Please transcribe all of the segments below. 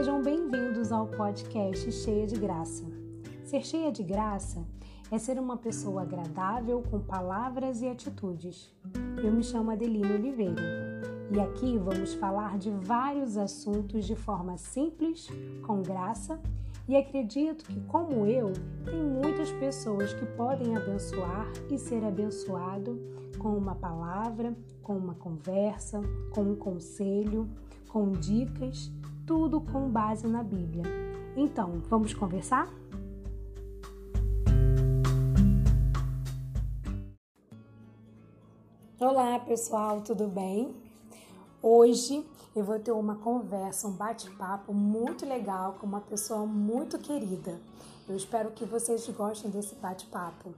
Sejam bem-vindos ao podcast Cheia de Graça. Ser cheia de graça é ser uma pessoa agradável com palavras e atitudes. Eu me chamo Adelina Oliveira e aqui vamos falar de vários assuntos de forma simples, com graça e acredito que, como eu, tem muitas pessoas que podem abençoar e ser abençoado com uma palavra, com uma conversa, com um conselho, com dicas tudo com base na Bíblia. Então, vamos conversar? Olá, pessoal, tudo bem? Hoje eu vou ter uma conversa, um bate-papo muito legal com uma pessoa muito querida. Eu espero que vocês gostem desse bate-papo.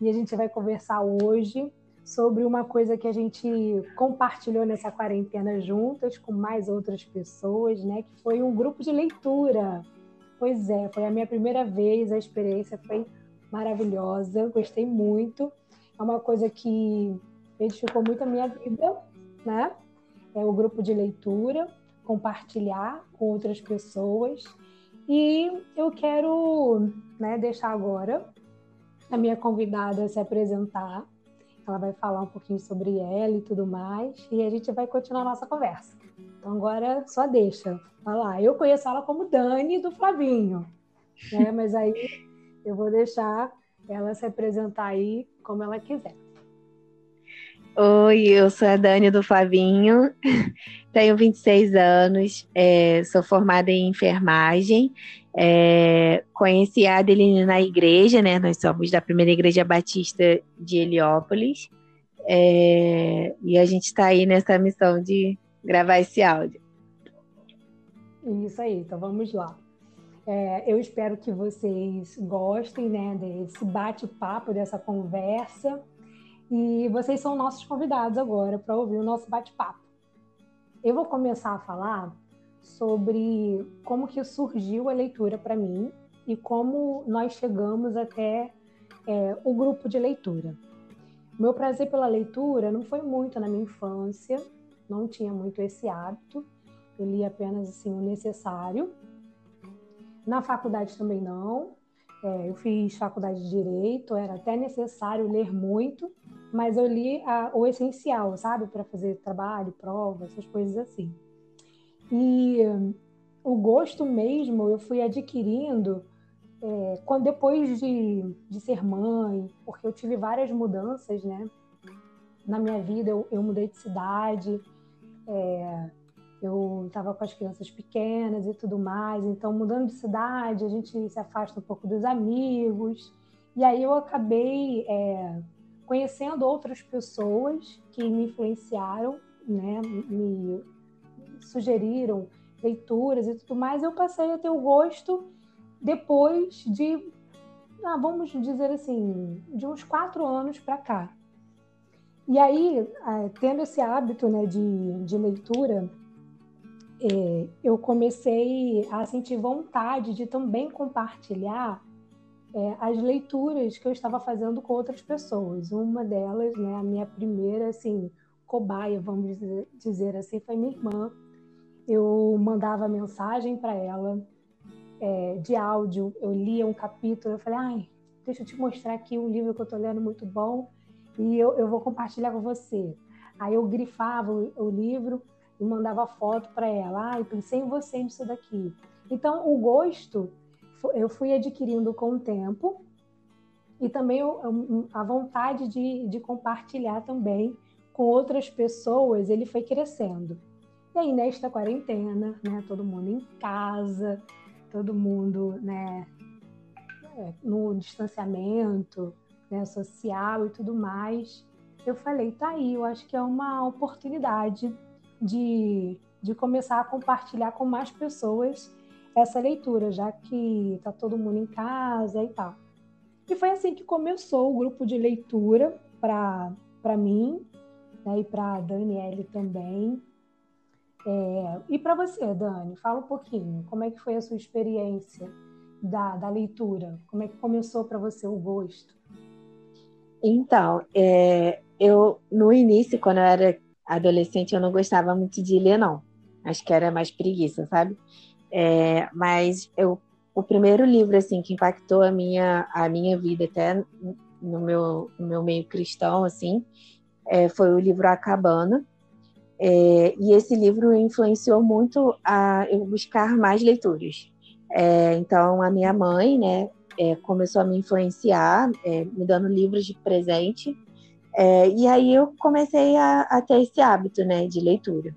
E a gente vai conversar hoje sobre uma coisa que a gente compartilhou nessa quarentena juntas com mais outras pessoas, né? Que foi um grupo de leitura. Pois é, foi a minha primeira vez, a experiência foi maravilhosa, gostei muito. É uma coisa que edificou muito a minha vida, né? É o grupo de leitura, compartilhar com outras pessoas. E eu quero né, deixar agora a minha convidada se apresentar ela vai falar um pouquinho sobre ela e tudo mais, e a gente vai continuar a nossa conversa. Então agora só deixa. Vai lá. Eu conheço ela como Dani do Flavinho, né? Mas aí eu vou deixar ela se apresentar aí como ela quiser. Oi, eu sou a Dani do Flavinho, tenho 26 anos, é, sou formada em enfermagem, é, conheci a Adeline na igreja, né? Nós somos da primeira igreja batista de Heliópolis, é, e a gente está aí nessa missão de gravar esse áudio. Isso aí, então vamos lá. É, eu espero que vocês gostem né, desse bate-papo, dessa conversa. E vocês são nossos convidados agora para ouvir o nosso bate-papo. Eu vou começar a falar sobre como que surgiu a leitura para mim e como nós chegamos até é, o grupo de leitura. Meu prazer pela leitura não foi muito na minha infância, não tinha muito esse hábito, eu li apenas assim o necessário. Na faculdade também não. É, eu fiz faculdade de direito, era até necessário ler muito, mas eu li a, o essencial, sabe, para fazer trabalho, prova, essas coisas assim. E o gosto mesmo eu fui adquirindo é, quando depois de, de ser mãe, porque eu tive várias mudanças, né? Na minha vida eu, eu mudei de cidade, é, eu estava com as crianças pequenas e tudo mais, então mudando de cidade a gente se afasta um pouco dos amigos e aí eu acabei é, conhecendo outras pessoas que me influenciaram, né, me sugeriram leituras e tudo mais, eu passei a ter o gosto depois de, ah, vamos dizer assim, de uns quatro anos para cá. E aí, é, tendo esse hábito né, de, de leitura, eu comecei a sentir vontade de também compartilhar é, as leituras que eu estava fazendo com outras pessoas. Uma delas, né, a minha primeira assim cobaia, vamos dizer assim, foi minha irmã. Eu mandava mensagem para ela é, de áudio, eu lia um capítulo, eu falei, ai, deixa eu te mostrar aqui um livro que eu estou lendo muito bom e eu, eu vou compartilhar com você. Aí eu grifava o, o livro e mandava foto para ela, ai, pensei em você nisso daqui. Então, o gosto eu fui adquirindo com o tempo e também a vontade de, de compartilhar também com outras pessoas, ele foi crescendo. E aí, nesta quarentena, né, todo mundo em casa, todo mundo né, é, no distanciamento né, social e tudo mais, eu falei, tá aí, eu acho que é uma oportunidade de, de começar a compartilhar com mais pessoas essa leitura, já que está todo mundo em casa e tal. E foi assim que começou o grupo de leitura para mim né, e para a Daniele também. É, e para você, Dani, fala um pouquinho, como é que foi a sua experiência da, da leitura? Como é que começou para você o gosto? Então, é, eu no início, quando eu era adolescente, eu não gostava muito de ler, não. Acho que era mais preguiça, sabe? É, mas eu, o primeiro livro assim que impactou a minha, a minha vida até no meu, no meu meio cristão assim é, foi o livro A Cabana. É, e esse livro influenciou muito a eu buscar mais leituras. É, então, a minha mãe, né, é, começou a me influenciar, é, me dando livros de presente. É, e aí eu comecei a, a, ter esse hábito, né, de leitura.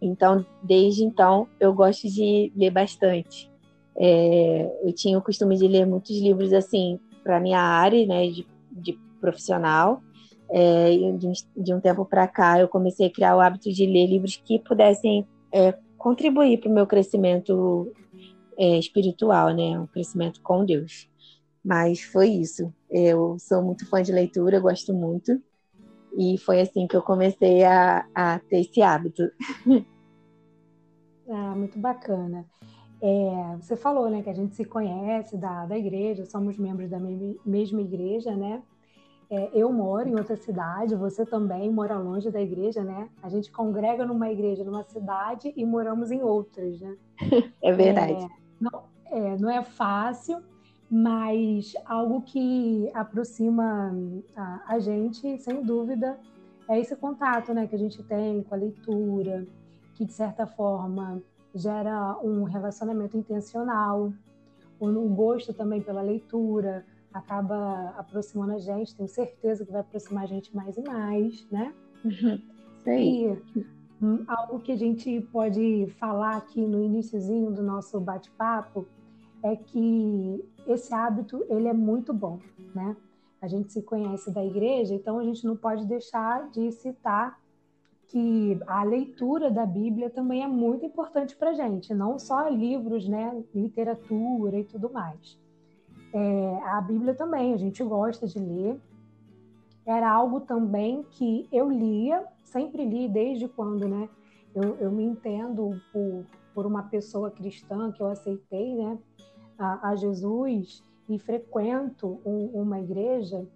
Então, desde então, eu gosto de ler bastante. É, eu tinha o costume de ler muitos livros, assim, para minha área, né, de, de profissional. É, de, de, um tempo para cá, eu comecei a criar o hábito de ler livros que pudessem é, contribuir para o meu crescimento é, espiritual, né? Um crescimento com Deus. Mas foi isso. Eu sou muito fã de leitura, gosto muito. E foi assim que eu comecei a, a ter esse hábito. Ah, muito bacana. É, você falou, né, que a gente se conhece da, da igreja, somos membros da mesma igreja, né? É, eu moro em outra cidade, você também mora longe da igreja, né? A gente congrega numa igreja numa cidade e moramos em outras, né? É verdade. É, não, é, não é fácil, mas algo que aproxima a, a, gente, sem dúvida, é esse contato né, que a gente tem com a leitura, que de certa forma gera um relacionamento intencional, um gosto também pela leitura, acaba aproximando a gente, tenho certeza que vai aproximar a gente mais e mais, né? Uhum. E hum, algo que a gente pode falar aqui no iníciozinho do nosso bate-papo é que esse hábito ele é muito bom, né? A gente se conhece da igreja, então a gente não pode deixar de citar que a leitura da Bíblia também é muito importante para gente, não só livros, né, literatura e tudo mais. É, a Bíblia também, a gente gosta de ler. Era algo também que eu lia, sempre li desde quando, né? Eu, eu me entendo por, por uma pessoa cristã que eu aceitei, né? A, a Jesus e frequento um, uma igreja.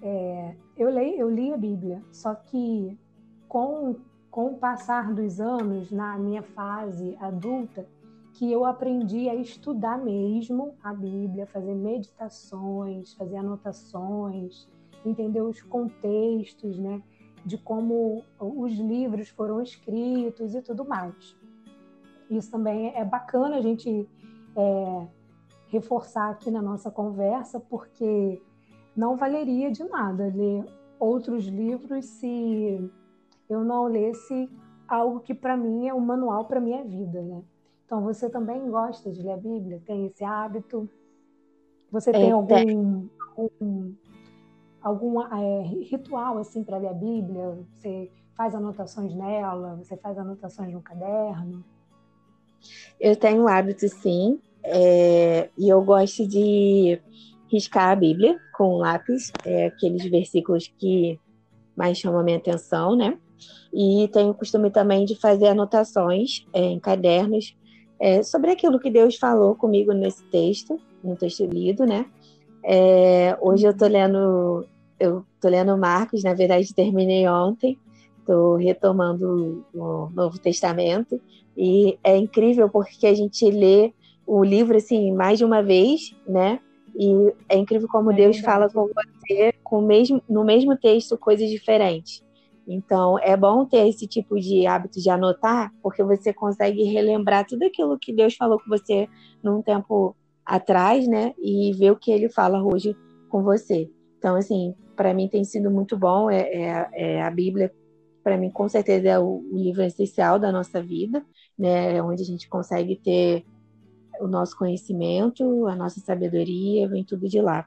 É, eu, leio, eu li a Bíblia, só que com, com o passar dos anos, na minha fase adulta, que eu aprendi a estudar mesmo a Bíblia, fazer meditações, fazer anotações, entender os contextos, né, de como os livros foram escritos e tudo mais. Isso também é bacana a gente é, reforçar aqui na nossa conversa, porque não valeria de nada ler outros livros se eu não lesse algo que para mim é um manual para minha vida, né? Então, você também gosta de ler a Bíblia? Tem esse hábito? Você tem é, algum, algum, algum é, ritual assim para ler a Bíblia? Você faz anotações nela? Você faz anotações no caderno? Eu tenho um hábito, sim. É, e eu gosto de riscar a Bíblia com lápis, é, aqueles versículos que mais chamam a minha atenção, né? E tenho o costume também de fazer anotações é, em cadernos é, sobre aquilo que Deus falou comigo nesse texto, no texto lido, né? É, hoje eu tô lendo, eu tô lendo Marcos, na verdade terminei ontem, tô retomando o Novo Testamento e é incrível porque a gente lê o livro assim mais de uma vez, né? E é incrível como é Deus verdade. fala com você com mesmo, no mesmo texto coisas diferentes. Então, é bom ter esse tipo de hábito de anotar, porque você consegue relembrar tudo aquilo que Deus falou com você num tempo atrás, né? E ver o que ele fala hoje com você. Então, assim, para mim tem sido muito bom. É, é, é a Bíblia, para mim, com certeza, é o, o, livro essencial da nossa vida, né? Onde a gente consegue ter o nosso conhecimento, a nossa sabedoria, vem tudo de lá.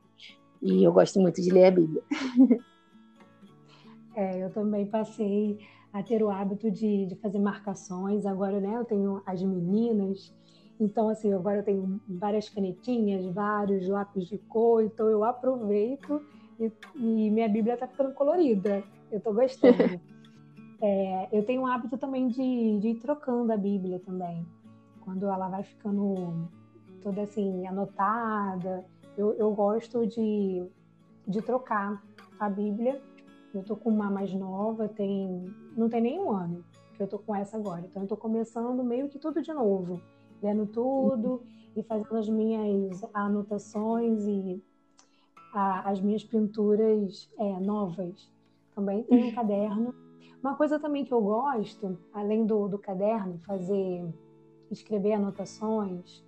E eu gosto muito de ler a Bíblia. É, eu também passei a ter o hábito de, de fazer marcações. Agora, né, eu tenho as meninas, então, assim, agora eu tenho várias canetinhas, vários lápis de cor, então eu aproveito e, e minha Bíblia está ficando colorida. Eu estou gostando. é, eu tenho o hábito também de, de ir trocando a Bíblia também. Quando ela vai ficando toda assim, anotada, eu, eu gosto de, de trocar a Bíblia eu tô com uma mais nova, tem não tem nem um ano que eu tô com essa agora. Então eu tô começando meio que tudo de novo. lendo tudo e fazendo as minhas anotações e a, as minhas pinturas é, novas. Também tenho um caderno. Uma coisa também que eu gosto, além do, do caderno, fazer, escrever anotações,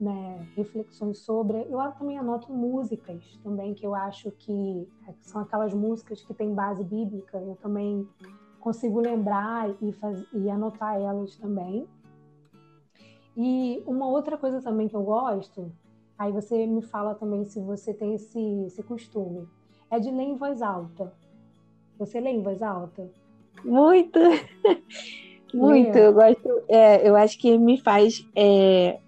né, reflexões sobre. Eu também anoto músicas também que eu acho que são aquelas músicas que têm base bíblica. Eu também consigo lembrar e, faz, e anotar elas também. E uma outra coisa também que eu gosto, aí você me fala também se você tem esse, esse costume, é de ler em voz alta. Você lê em voz alta? Muito! Muito, eu gosto. É, eu acho que me faz é,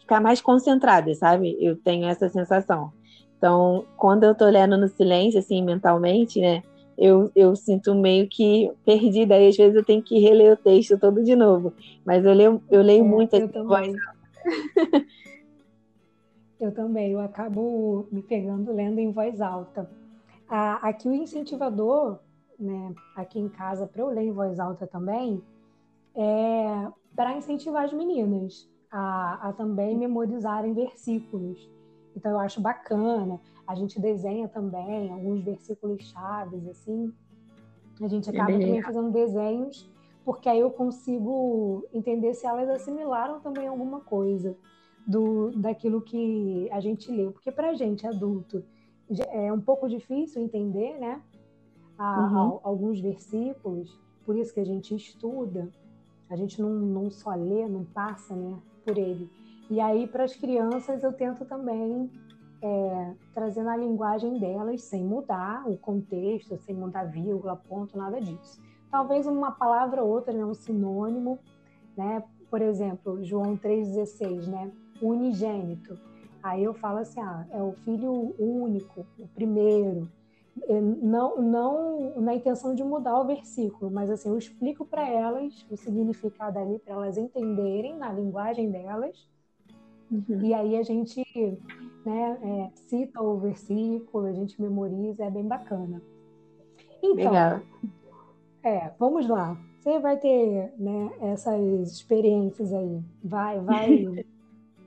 ficar mais concentrada, sabe? Eu tenho essa sensação. Então, quando eu tô lendo no silêncio, assim, mentalmente, né? eu, eu sinto meio que perdida. Aí às vezes eu tenho que reler o texto todo de novo. Mas eu leio, eu leio é, muito eu voz. eu também, eu acabo me pegando lendo em voz alta. Aqui o incentivador, né, aqui em casa, para eu ler em voz alta também, é para incentivar as meninas a, a também memorizarem versículos. Então eu acho bacana. A gente desenha também alguns versículos chaves, assim. A gente acaba também fazendo desenhos, porque aí eu consigo entender se elas assimilaram também alguma coisa do daquilo que a gente leu. Porque para a gente, adulto, é um pouco difícil entender, né? A, uhum. a, alguns versículos, por isso que a gente estuda, a gente não, não só lê, não passa né, por ele. E aí, para as crianças, eu tento também é, trazendo a linguagem delas sem mudar o contexto, sem mudar vírgula, ponto, nada disso. Talvez uma palavra ou outra, né, um sinônimo, né? Por exemplo, João 3,16, né? Unigênito. Aí eu falo assim, ah, é o filho único, o primeiro. Não, não na intenção de mudar o versículo, mas assim, eu explico para elas o significado ali, para elas entenderem na linguagem delas, Uhum. E aí a gente né, é, cita o versículo, a gente memoriza, é bem bacana. Então, Legal. É, vamos lá. Você vai ter né, essas experiências aí, vai, vai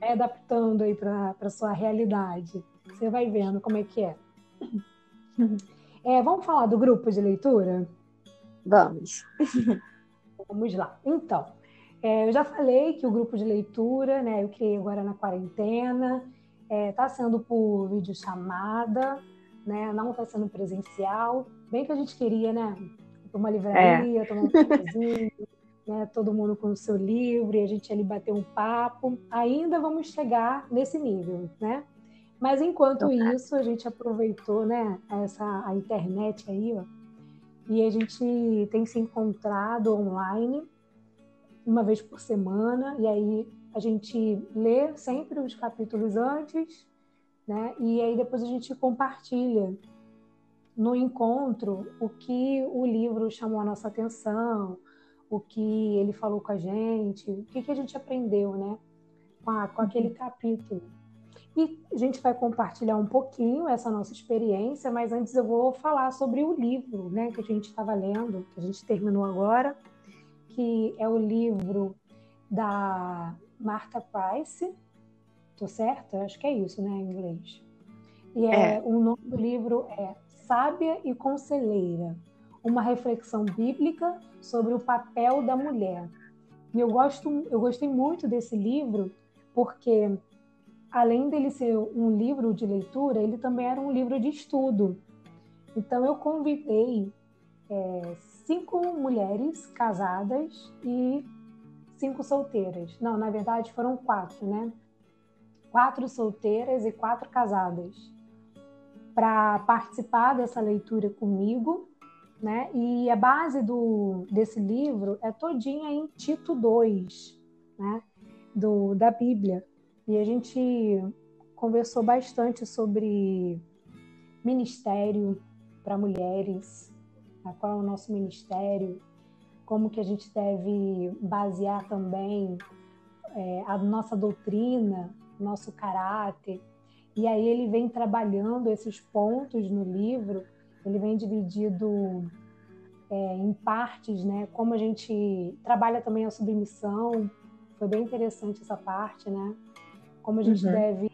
adaptando aí para a sua realidade. Você vai vendo como é que é. é. Vamos falar do grupo de leitura? Vamos. Vamos lá. Então, é, eu já falei que o grupo de leitura, né, eu criei agora na quarentena, está é, tá sendo por videochamada, né, não está sendo presencial. Bem que a gente queria, né, uma livraria, é. tomar um cafezinho, né, todo mundo com o seu livro e a gente ali bater um papo. Ainda vamos chegar nesse nível, né? Mas enquanto isso, a gente aproveitou, né, essa a internet aí, ó, e a gente tem se encontrado online uma vez por semana, e aí a gente lê sempre os capítulos antes, né? E aí depois a gente compartilha no encontro o que o livro chamou a nossa atenção, o que ele falou com a gente, o que, que a gente aprendeu, né? Com, a, com aquele capítulo. E a gente vai compartilhar um pouquinho essa nossa experiência, mas antes eu vou falar sobre o livro, né? Que a gente estava lendo, que a gente terminou agora que é o livro da Martha Price. Tô certa? Acho que é isso, né, em inglês. E é, é. o nome do livro é Sábia e Conselheira, uma reflexão bíblica sobre o papel da mulher. E eu gosto, eu gostei muito desse livro porque além dele ser um livro de leitura, ele também era um livro de estudo. Então eu convidei é, cinco mulheres casadas e cinco solteiras. Não, na verdade foram quatro, né? Quatro solteiras e quatro casadas para participar dessa leitura comigo, né? E a base do, desse livro é todinha em Tito 2, né? Do, da Bíblia. E a gente conversou bastante sobre ministério para mulheres, qual é o nosso ministério, como que a gente deve basear também é, a nossa doutrina, nosso caráter. E aí ele vem trabalhando esses pontos no livro, ele vem dividido é, em partes, né? Como a gente trabalha também a submissão foi bem interessante essa parte, né? Como a gente uhum. deve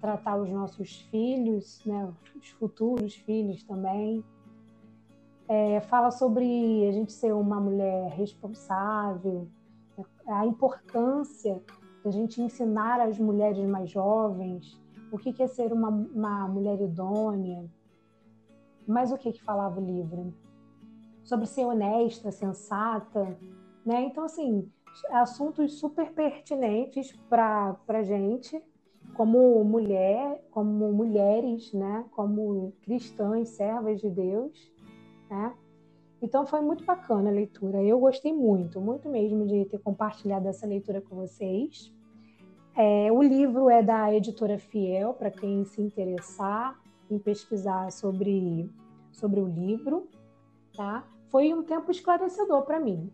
tratar os nossos filhos, né? Os futuros filhos também. É, fala sobre a gente ser uma mulher responsável, a importância da gente ensinar as mulheres mais jovens o que é ser uma, uma mulher idônea. Mas o que, que falava o livro? Sobre ser honesta, sensata, né? Então, assim, assuntos super pertinentes para a gente, como mulher, como mulheres, né? Como cristãs, servas de Deus, né? Então foi muito bacana a leitura. Eu gostei muito, muito mesmo de ter compartilhado essa leitura com vocês. É, o livro é da editora Fiel, para quem se interessar em pesquisar sobre, sobre o livro. Tá? Foi um tempo esclarecedor para mim.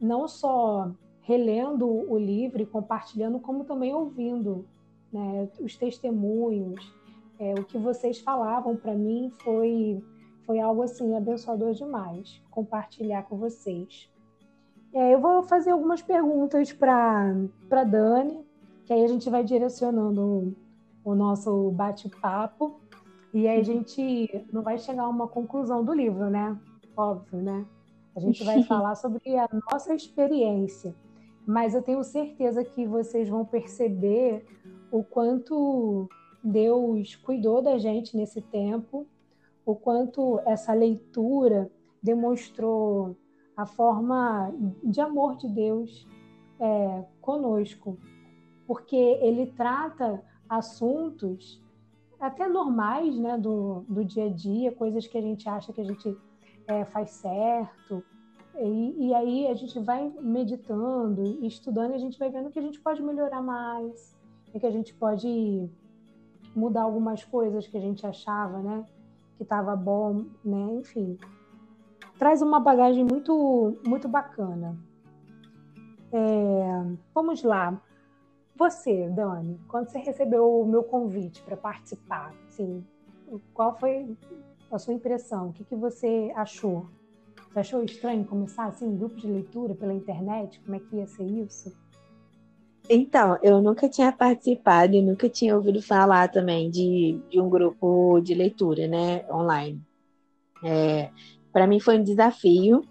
Não só relendo o livro e compartilhando, como também ouvindo né, os testemunhos. É, o que vocês falavam para mim foi foi algo assim abençoador demais compartilhar com vocês. É, eu vou fazer algumas perguntas para Dani, que aí a gente vai direcionando o, o nosso bate-papo e aí a gente não vai chegar a uma conclusão do livro, né? Óbvio, né? A gente vai falar sobre a nossa experiência, mas eu tenho certeza que vocês vão perceber o quanto Deus cuidou da gente nesse tempo o quanto essa leitura demonstrou a forma de amor de Deus é, conosco, porque ele trata assuntos até normais né, do, do dia a dia, coisas que a gente acha que a gente é, faz certo, e, e, aí a gente vai meditando, estudando, e a gente vai vendo que a gente pode melhorar mais, e que a gente pode mudar algumas coisas que a gente achava, né? que estava bom, né? Enfim, traz uma bagagem muito, muito bacana. É, vamos lá. Você, Dani, quando você recebeu o meu convite para participar, assim, qual foi a sua impressão? O que, que você achou? Você achou estranho começar assim um grupo de leitura pela internet? Como é que ia ser isso? Então, eu nunca tinha participado e nunca tinha ouvido falar também de, de um grupo de leitura, né, online. É, Para mim foi um desafio,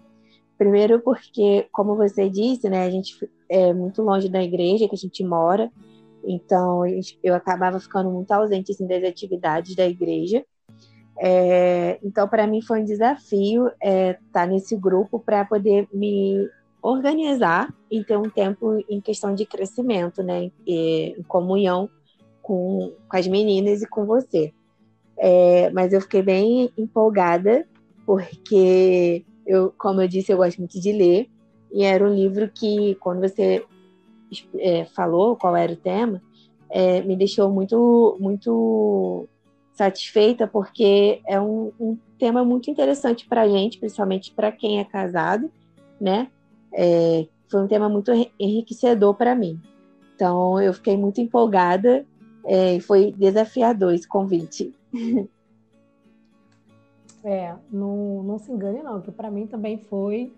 primeiro porque, como você disse, né, a gente é muito longe da igreja que a gente mora, então eu acabava ficando muito ausente assim, das atividades da igreja. É, então, para mim foi um desafio estar é, tá nesse grupo para poder me organizar e ter um tempo em questão de crescimento, né? em comunhão com, com as meninas e com você. É, mas eu fiquei bem empolgada, porque, eu, como eu disse, eu gosto muito de ler, e era um livro que, quando você é, falou qual era o tema, é, me deixou muito, muito satisfeita, porque é um, um tema muito interessante para a gente, principalmente para quem é casado, né? é, foi um tema muito enriquecedor para mim. Então, eu fiquei muito empolgada é, e foi desafiador esse convite. É, não, não se engane não, que para mim também foi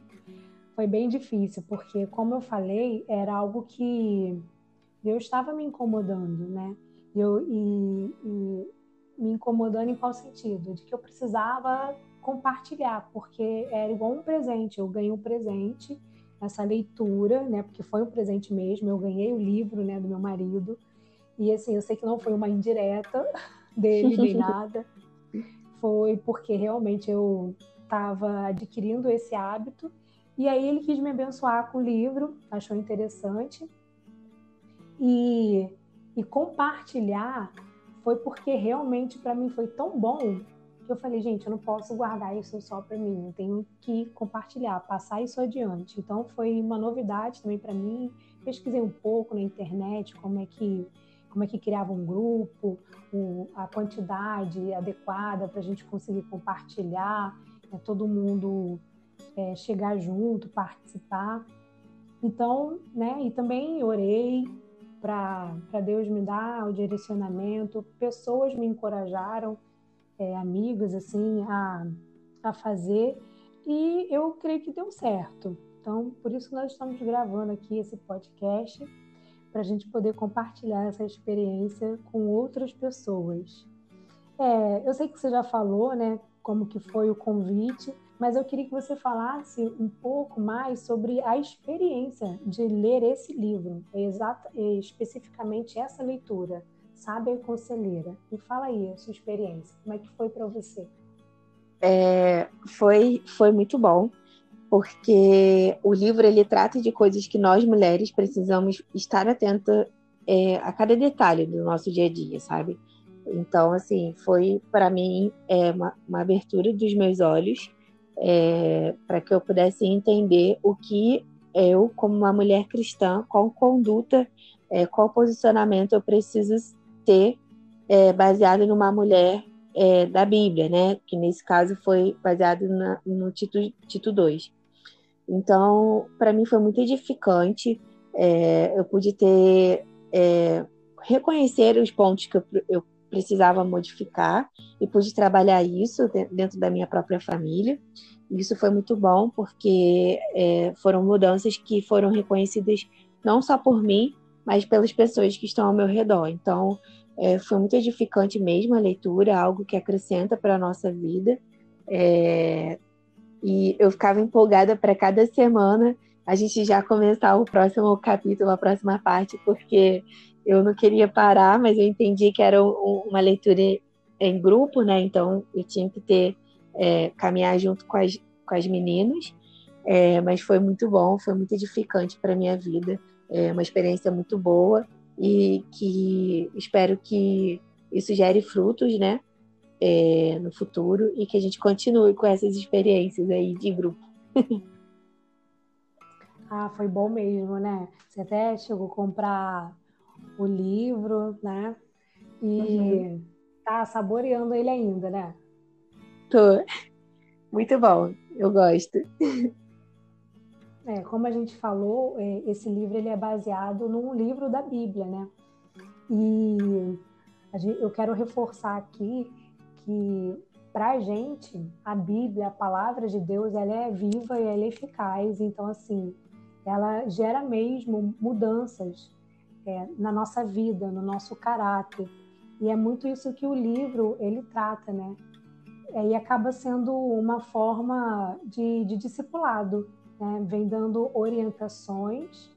foi bem difícil, porque como eu falei, era algo que Deus estava me incomodando, né? Eu, e, e me incomodando em qual sentido? De que eu precisava compartilhar, porque era igual um presente. Eu ganhei um presente essa leitura, né? Porque foi um presente mesmo. Eu ganhei o livro, né, do meu marido. E assim, eu sei que não foi uma indireta dele nem nada. Foi porque realmente eu estava adquirindo esse hábito. E aí ele quis me abençoar com o livro, achou interessante. E, e compartilhar foi porque realmente para mim foi tão bom eu falei, gente, eu não posso guardar isso só para mim, eu tenho que compartilhar, passar isso adiante. Então foi uma novidade também para mim. Pesquisei um pouco na internet como é que como é que criava um grupo, a quantidade adequada para a gente conseguir compartilhar, né, todo mundo é, chegar junto, participar. Então, né, e também orei para Deus me dar o direcionamento, pessoas me encorajaram é, amigos assim a, a fazer e eu creio que deu certo. Então, por isso nós estamos gravando aqui esse podcast para a gente poder compartilhar essa experiência com outras pessoas. É, eu sei que você já falou, né, como que foi o convite, mas eu queria que você falasse um pouco mais sobre a experiência de ler esse livro, exata, especificamente essa leitura, Sábia e Conselheira. Me fala aí a sua experiência, como é que foi para você? É, foi, foi muito bom, porque o livro ele trata de coisas que nós mulheres precisamos estar atentas é, a cada detalhe do nosso dia a dia, sabe? Então, assim, foi para mim é, uma, uma abertura dos meus olhos é, para que eu pudesse entender o que eu, como uma mulher cristã, qual conduta, é, qual posicionamento eu preciso ter é, baseado numa mulher é, da Bíblia, né? Que nesse caso foi baseado na, no Tito, Tito 2. Então, para mim foi muito edificante. É, eu pude ter é, reconhecer os pontos que eu, eu precisava modificar e pude trabalhar isso dentro da minha própria família. Isso foi muito bom porque é, foram mudanças que foram reconhecidas não só por mim, mas pelas pessoas que estão ao meu redor. Então, é, foi muito edificante mesmo a leitura, algo que acrescenta para a nossa vida. É, e eu ficava empolgada para cada semana a gente já começar o próximo capítulo, a próxima parte, porque eu não queria parar, mas eu entendi que era uma leitura em grupo, né? Então eu tinha que ter é, caminhar junto com as, com as meninas. É, mas foi muito bom, foi muito edificante para minha vida, é uma experiência muito boa e que espero que isso gere frutos, né? É, no futuro e que a gente continue com essas experiências aí de grupo. ah, foi bom mesmo, né? Você até chegou a comprar o livro, né? E uhum. tá saboreando ele ainda, né? Tô. Muito bom, eu gosto. É, como a gente falou, é, esse livro ele é baseado num livro da Bíblia, né? E gente, eu quero reforçar aqui que para a gente a Bíblia, a palavra de Deus, ela é viva e ela é eficaz. Então, assim, ela gera mesmo mudanças é, na nossa vida, no nosso caráter. E é muito isso que o livro ele trata, né? É, e acaba sendo uma forma de, de discipulado, né? vem dando orientações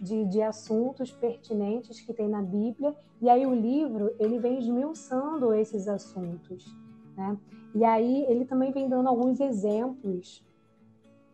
de, de assuntos pertinentes que tem na Bíblia, e aí o livro ele vem esmiuçando esses assuntos. Né? E aí ele também vem dando alguns exemplos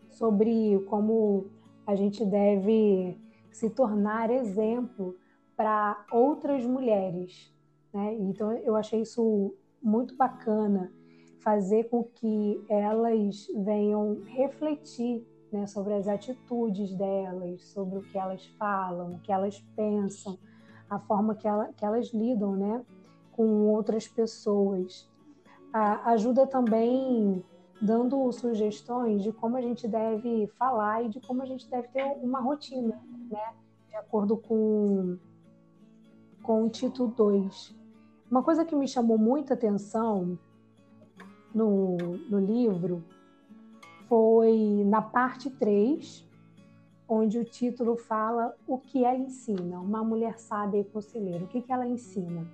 sobre como a gente deve se tornar exemplo para outras mulheres. Né? Então, eu achei isso muito bacana, fazer com que elas venham refletir né, sobre as atitudes delas, sobre o que elas falam, o que elas pensam, a forma que, ela, que elas lidam né, com outras pessoas. A, ajuda também dando sugestões de como a gente deve falar e de como a gente deve ter uma rotina, né? De acordo com, com o título 2. Uma coisa que me chamou muita atenção no, no livro foi na parte 3, onde o título fala o que ela ensina, uma mulher sábia e conselheira, o que, que ela ensina.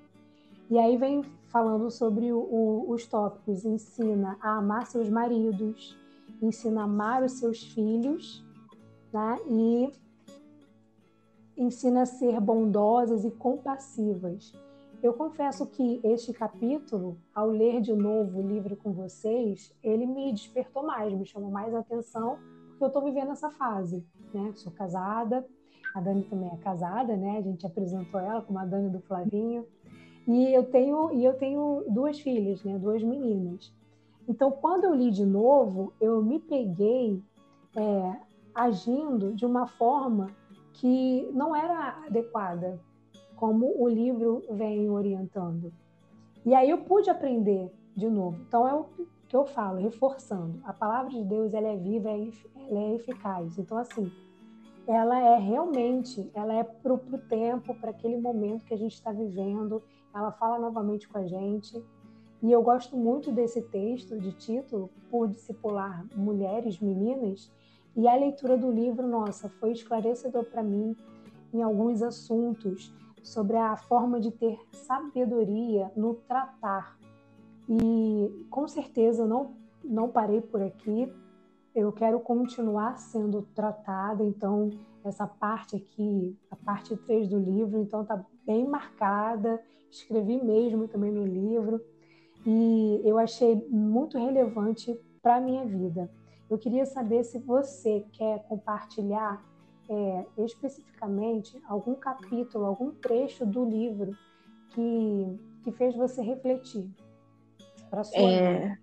E aí vem falando sobre o, o, os tópicos: ensina a amar seus maridos, ensina a amar os seus filhos, né? e ensina a ser bondosas e compassivas. Eu confesso que este capítulo, ao ler de novo o livro com vocês, ele me despertou mais, me chamou mais atenção, porque eu estou vivendo essa fase, né? Sou casada, a Dani também é casada, né? A gente apresentou ela como a Dani do Flavinho. E eu tenho e eu tenho duas filhas, né? Duas meninas. Então, quando eu li de novo, eu me peguei é, agindo de uma forma que não era adequada, como o livro vem orientando. E aí eu pude aprender de novo. Então é o que eu falo, reforçando. A palavra de Deus ela é viva, ela é eficaz. Então assim, ela é realmente, ela é para o tempo, para aquele momento que a gente está vivendo. Ela fala novamente com a gente. E eu gosto muito desse texto de título, por discipular mulheres, meninas, E a leitura do livro, nossa, foi esclarecedor para mim em alguns assuntos sobre a forma de ter sabedoria no tratar. E com certeza não não parei por aqui. Eu quero continuar sendo tratada, então essa parte aqui, a parte 3 do livro, então tá bem marcada. Escrevi mesmo também no livro e eu achei muito relevante para a minha vida. Eu queria saber se você quer compartilhar é, especificamente algum capítulo, algum trecho do livro que, que fez você refletir para sua é, vida.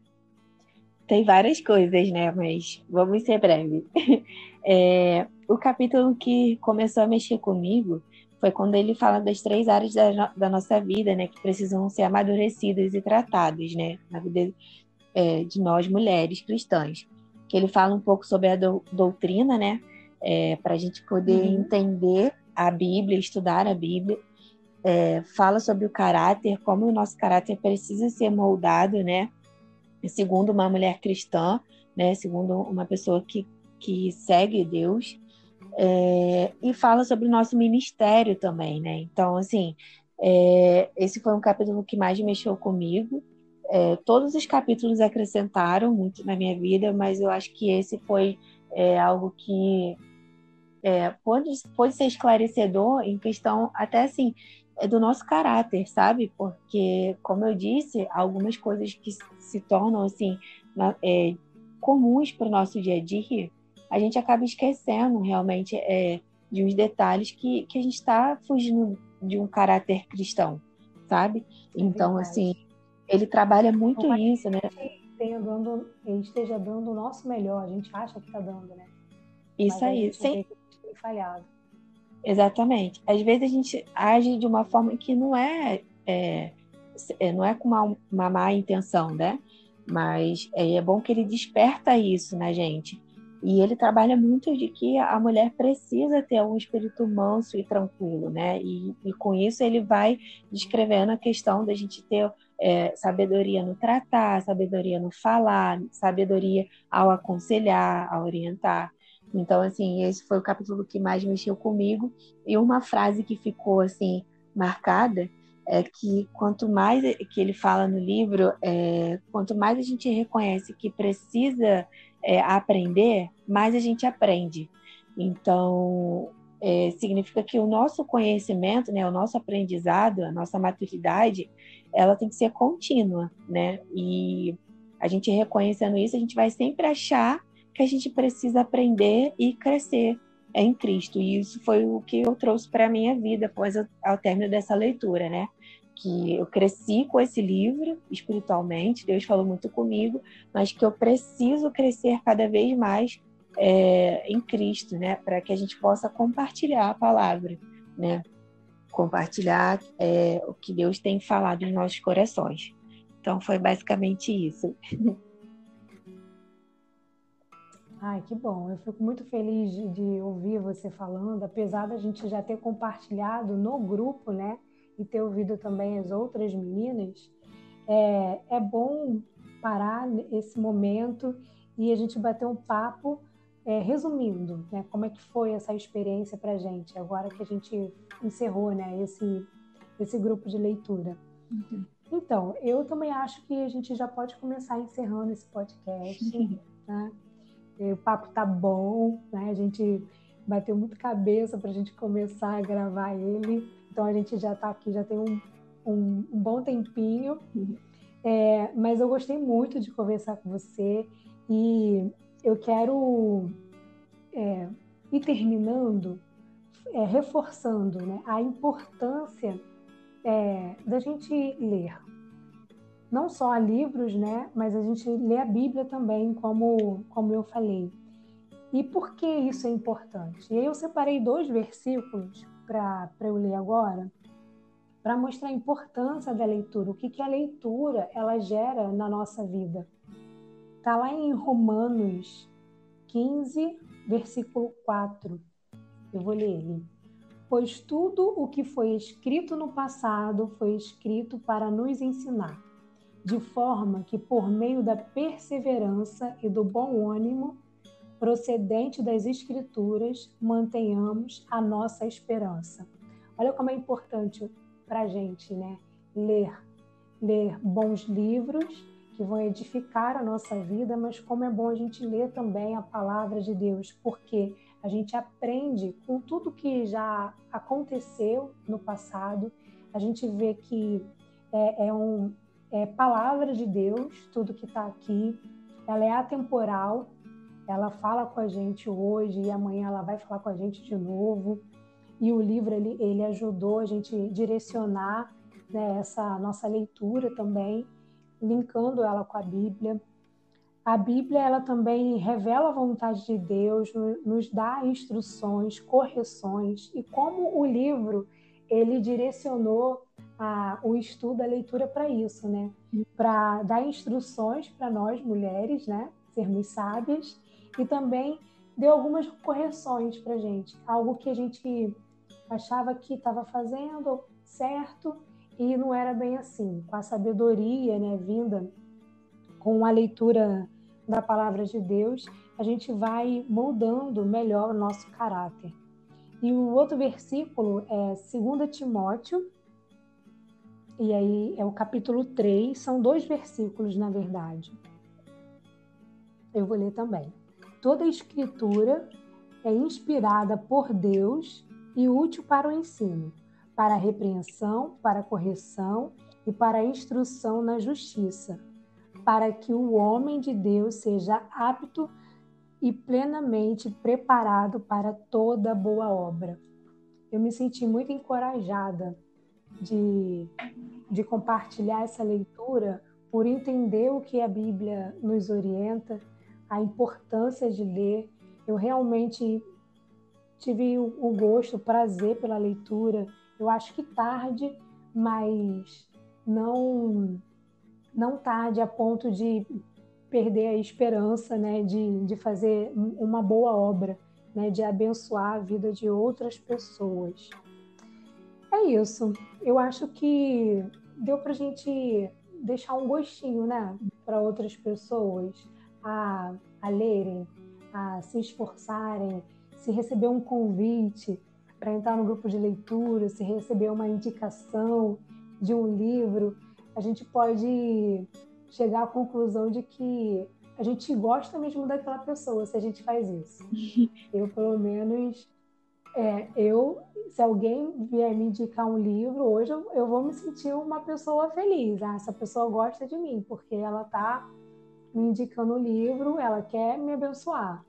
Tem várias coisas, né? Mas vamos ser breve. É, o capítulo que começou a mexer comigo foi quando ele fala das três áreas da, da nossa vida, né? Que precisam ser amadurecidas e tratadas, né? Na vida é, de nós, mulheres cristãs. Que ele fala um pouco sobre a do, doutrina, né? É, Para a gente poder uhum. entender a Bíblia, estudar a Bíblia. É, fala sobre o caráter, como o nosso caráter precisa ser moldado, né? Segundo uma mulher cristã, né? Segundo uma pessoa que, que segue Deus. É, e fala sobre o nosso ministério também, né? Então, assim, é, esse foi um capítulo que mais mexeu comigo. É, todos os capítulos acrescentaram muito na minha vida, mas eu acho que esse foi é, algo que é, pode, pode ser esclarecedor em questão, até assim, é do nosso caráter, sabe? Porque, como eu disse, algumas coisas que se tornam, assim, na, comuns para o nosso dia a dia, a gente acaba esquecendo realmente é, de uns detalhes que, que a gente está fugindo de um caráter cristão, sabe? Então, assim, ele trabalha muito isso, né? Dando, ele esteja dando o nosso melhor, a gente acha que está dando, né? Isso Mas aí, sem falhado. Exatamente. Às vezes a gente age de uma forma que não é, é, é não é com uma, uma má intenção, né? Mas é, é bom que ele desperta isso na gente. E ele trabalha muito de que a mulher precisa ter um espírito manso e tranquilo, né? E, e com isso ele vai descrevendo a questão da gente ter é, sabedoria no tratar, sabedoria no falar, sabedoria ao aconselhar, a orientar. Então, assim, esse foi o capítulo que mais mexeu comigo. E uma frase que ficou, assim, marcada é que quanto mais que ele fala no livro, é, quanto mais a gente reconhece que precisa é, aprender, mais a gente aprende. Então, é, significa que o nosso conhecimento, né, o nosso aprendizado, a nossa maturidade, ela tem que ser contínua, né? E a gente reconhecendo isso, a gente vai sempre achar que a gente precisa aprender e crescer em Cristo. E isso foi o que eu trouxe para a minha vida após ao término dessa leitura, né? que eu cresci com esse livro espiritualmente, Deus falou muito comigo, mas que eu preciso crescer cada vez mais é, em Cristo, né, para que a gente possa compartilhar a palavra, né, compartilhar é, o que Deus tem falado em nossos corações. Então foi basicamente isso. Ai, que bom. Eu fico muito feliz de, de ouvir você falando, apesar da gente já ter compartilhado no grupo, né? e ter ouvido também as outras meninas, é, é bom parar esse momento e a gente bater um papo é, resumindo, né, como é que foi essa experiência para a gente, agora que a gente encerrou né, esse, esse grupo de leitura. Uhum. Então, eu também acho que a gente já pode começar encerrando esse podcast. Né? O papo tá bom, né? a gente bateu muito cabeça para a gente começar a gravar ele. Então a gente já está aqui, já tem um, um, um bom tempinho. Uhum. É, mas eu gostei muito de conversar com você e eu quero é, ir terminando, é, reforçando né, a importância é, da gente ler. Não só livros, né, mas a gente lê a Bíblia também, como, como eu falei. E por que isso é importante? E aí eu separei dois versículos para eu ler agora, para mostrar a importância da leitura, o que, que a leitura ela gera na nossa vida. Está lá em Romanos 15, versículo 4. Eu vou ler ele. Pois tudo o que foi escrito no passado foi escrito para nos ensinar, de forma que, por meio da perseverança e do bom ânimo, procedente das Escrituras, mantenhamos a nossa esperança. Olha como é importante para a gente, né? Ler, ler bons livros que vão edificar a nossa vida, mas como é bom a gente ler também a palavra de Deus, porque a gente aprende com tudo que já aconteceu no passado, a gente vê que é, é um, é palavra de Deus, tudo que está aqui, ela é atemporal, ela fala com a gente hoje e amanhã ela vai falar com a gente de novo. E o livro ele, ele ajudou a gente direcionar né, essa nossa leitura também, linkando ela com a Bíblia. A Bíblia ela também revela a vontade de Deus, nos dá instruções, correções e como o livro ele direcionou a, o estudo, a leitura para isso, né? Para dar instruções para nós mulheres, né? Sermos sábias e também deu algumas correções para gente, algo que a gente achava que estava fazendo certo e não era bem assim. Com a sabedoria, né, vinda com a leitura da palavra de Deus, a gente vai moldando melhor o nosso caráter. E o outro versículo é 2 Timóteo, e aí é o capítulo 3, são dois versículos, na verdade. Eu vou ler também. Toda a escritura é inspirada por Deus e útil para o ensino, para repreensão, para correção e para instrução na justiça, para que o homem de Deus seja apto e plenamente preparado para toda boa obra. Eu me senti muito encorajada de, de compartilhar essa leitura por entender o que a Bíblia nos orienta, a importância de ler. Eu realmente tive o gosto, o prazer pela leitura. Eu acho que tarde, mas não não tarde a ponto de perder a esperança né, de, de fazer uma boa obra, né, de abençoar a vida de outras pessoas. É isso. Eu acho que deu para gente deixar um gostinho né, para outras pessoas a, a lerem, a se esforçarem, se receber um convite para entrar no grupo de leitura, se receber uma indicação de um livro, a gente pode chegar à conclusão de que a gente gosta mesmo daquela pessoa se a gente faz isso. Eu, pelo menos, é, eu, se alguém vier me indicar um livro, hoje eu, eu vou me sentir uma pessoa feliz. Ah, essa pessoa gosta de mim, porque ela está me indicando o um livro, ela quer me abençoar.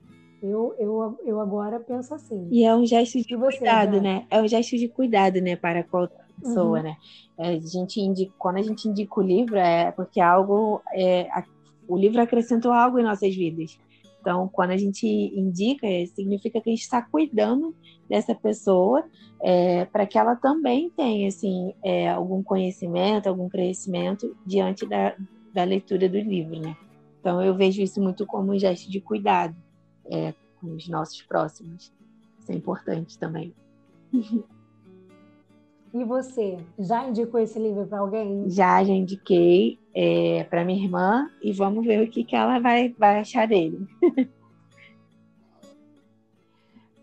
Eu, eu, eu agora penso assim. E é um gesto de você, cuidado, né? É um gesto de cuidado, né, para qualquer pessoa, uhum. né? É, a gente indica, quando a gente indica o livro é porque algo, é, a, o livro acrescentou algo em nossas vidas. Então, quando a gente indica, é, significa que a gente está cuidando dessa pessoa é, para que ela também tenha assim, é, algum conhecimento, algum crescimento diante da, da leitura do livro, né? Então, eu vejo isso muito como um gesto de cuidado é, com os nossos próximos. Isso é importante também. E você, já indicou esse livro para alguém? Já, já indiquei é, para minha irmã e vamos ver o que, que ela vai, vai achar dele.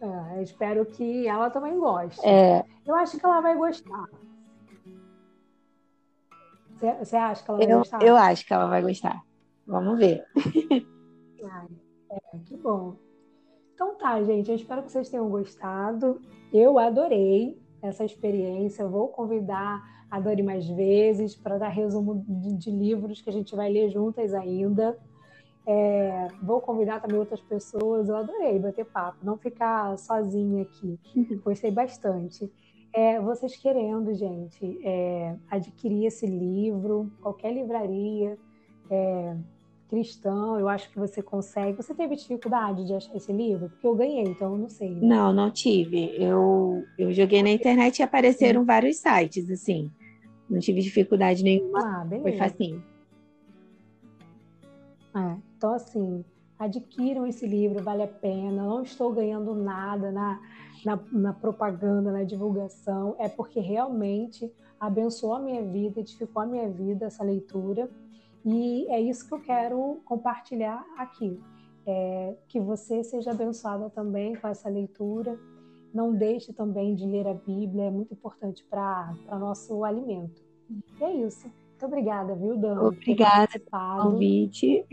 é, espero que ela também goste. É. Eu acho que ela vai gostar. Você acha que ela vai eu, gostar? Eu acho que ela vai gostar. Vamos ver. Ai, é, que bom. Então tá, gente. Eu espero que vocês tenham gostado. Eu adorei essa experiência. Eu vou convidar a Dori mais vezes para dar resumo de, de, livros que a gente vai ler juntas ainda. É, vou convidar também outras pessoas. Eu adorei bater papo, não ficar sozinha aqui. Gostei bastante. É, vocês querendo, gente, é, adquirir esse livro, qualquer livraria, é, cristão, eu acho que você consegue. Você teve dificuldade de achar esse livro? Porque eu ganhei, então eu não sei. Né? Não, não tive. Eu, eu joguei na internet e apareceram vários sites, assim. Não tive dificuldade nenhuma. Ah, beleza. Foi facinho. É, então, assim, adquiram esse livro, vale a pena. Não estou ganhando nada na, na, na propaganda, na divulgação. É porque realmente abençoou a minha vida, edificou a minha vida essa leitura. E é isso que eu quero compartilhar aqui. É, que você seja abençoada também com essa leitura. Não deixe também de ler a Bíblia, é muito importante para nosso alimento. E é isso. Muito obrigada, viu, Dan? Obrigada pelo convite.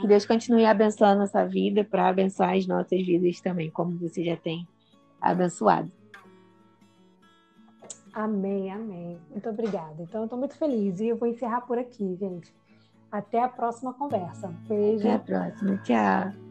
Que Deus continue abençoando a nossa vida para abençoar as nossas vidas também, como você já tem abençoado. Amém, amém. Muito obrigada. Então, eu estou muito feliz e eu vou encerrar por aqui, gente. Até a próxima conversa. Beijo. Até a próxima. Tchau.